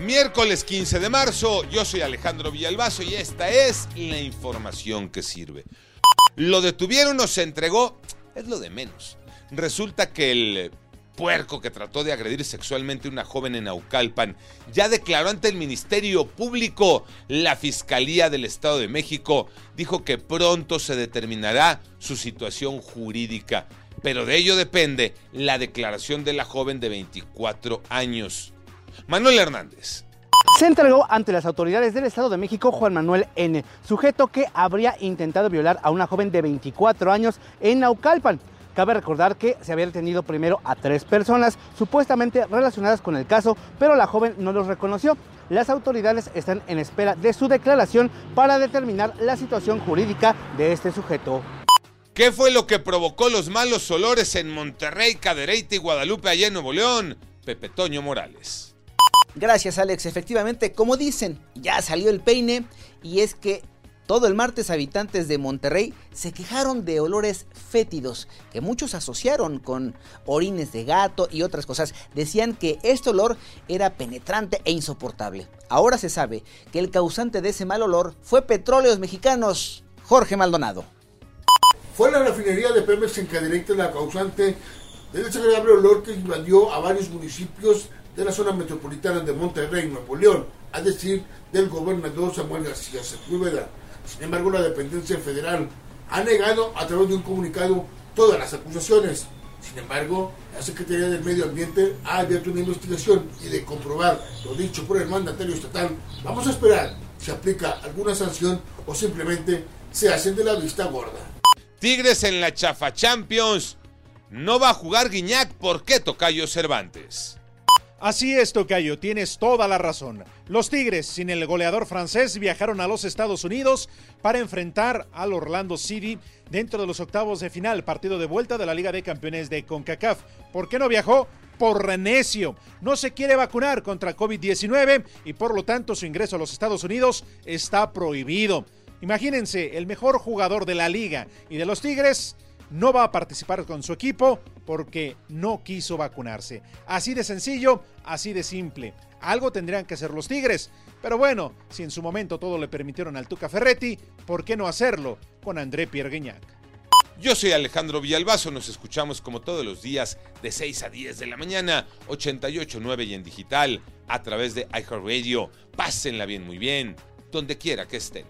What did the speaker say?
Miércoles 15 de marzo, yo soy Alejandro Villalbazo y esta es la información que sirve. Lo detuvieron o se entregó, es lo de menos. Resulta que el puerco que trató de agredir sexualmente a una joven en Aucalpan ya declaró ante el Ministerio Público. La Fiscalía del Estado de México dijo que pronto se determinará su situación jurídica, pero de ello depende la declaración de la joven de 24 años. Manuel Hernández. Se entregó ante las autoridades del Estado de México Juan Manuel N., sujeto que habría intentado violar a una joven de 24 años en Naucalpan. Cabe recordar que se había detenido primero a tres personas supuestamente relacionadas con el caso, pero la joven no los reconoció. Las autoridades están en espera de su declaración para determinar la situación jurídica de este sujeto. ¿Qué fue lo que provocó los malos olores en Monterrey, Cadereyta y Guadalupe allá en Nuevo León? Pepe Toño Morales. Gracias Alex, efectivamente, como dicen, ya salió el peine y es que todo el martes habitantes de Monterrey se quejaron de olores fétidos que muchos asociaron con orines de gato y otras cosas. Decían que este olor era penetrante e insoportable. Ahora se sabe que el causante de ese mal olor fue Petróleos Mexicanos, Jorge Maldonado. Fue la refinería de Pemex en Cadereyta la causante del desagradable olor que invadió a varios municipios de la zona metropolitana de Monterrey, Nuevo León, a decir del gobernador Samuel García Sepúlveda. Sin embargo, la dependencia federal ha negado a través de un comunicado todas las acusaciones. Sin embargo, la Secretaría del Medio Ambiente ha abierto una investigación y de comprobar lo dicho por el mandatario estatal, vamos a esperar si aplica alguna sanción o simplemente se hacen de la vista gorda. Tigres en la Chafa Champions. No va a jugar Guiñac, ¿por qué Tocayo Cervantes? Así es, Tocayo, tienes toda la razón. Los Tigres, sin el goleador francés, viajaron a los Estados Unidos para enfrentar al Orlando City dentro de los octavos de final, partido de vuelta de la Liga de Campeones de CONCACAF. ¿Por qué no viajó? Por renecio. No se quiere vacunar contra COVID-19 y por lo tanto su ingreso a los Estados Unidos está prohibido. Imagínense, el mejor jugador de la liga y de los Tigres no va a participar con su equipo porque no quiso vacunarse. Así de sencillo, así de simple. Algo tendrían que hacer los Tigres. Pero bueno, si en su momento todo le permitieron al Tuca Ferretti, ¿por qué no hacerlo con André Pierre Guignac? Yo soy Alejandro Villalbazo, nos escuchamos como todos los días de 6 a 10 de la mañana, 88.9 y en digital, a través de iHeartRadio. Pásenla bien, muy bien, donde quiera que estén.